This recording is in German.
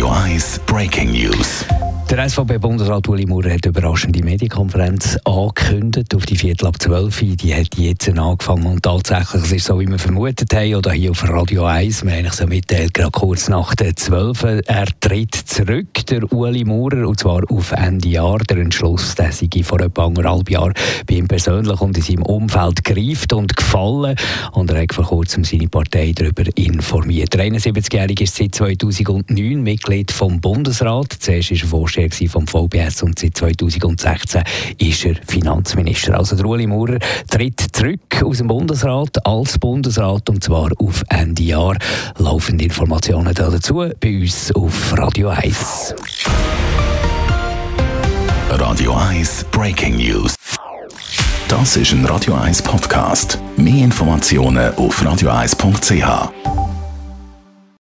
1 Breaking News. Der SVP-Bundesrat Uli Maurer hat überraschende Medienkonferenz angekündigt. Auf die Viertel ab 12 Die hat jetzt angefangen. Und tatsächlich, es ist so, wie wir vermutet haben, oder hier auf Radio 1, wir haben so mitteilt, gerade kurz nach der 12 er tritt zurück, der Uli Maurer, und zwar auf Ende Jahr. Der Entschluss, der sei vor etwa anderthalb Jahren bei ihm persönlich und in seinem Umfeld gereift und gefallen und er hat vor kurzem seine Partei darüber informiert. Der 71-Jährige ist seit 2009 Mitglied vom Bundesrat. Zuerst ist er Vorsteher vom VBS und seit 2016 ist er Finanzminister. Also der Ueli Maurer tritt zurück aus dem Bundesrat als Bundesrat und zwar auf Ende Jahr. Laufende Informationen dazu bei uns auf Radio 1. Radio 1 Breaking News. Das ist ein Radio 1 Podcast. Mehr Informationen auf radio1.ch.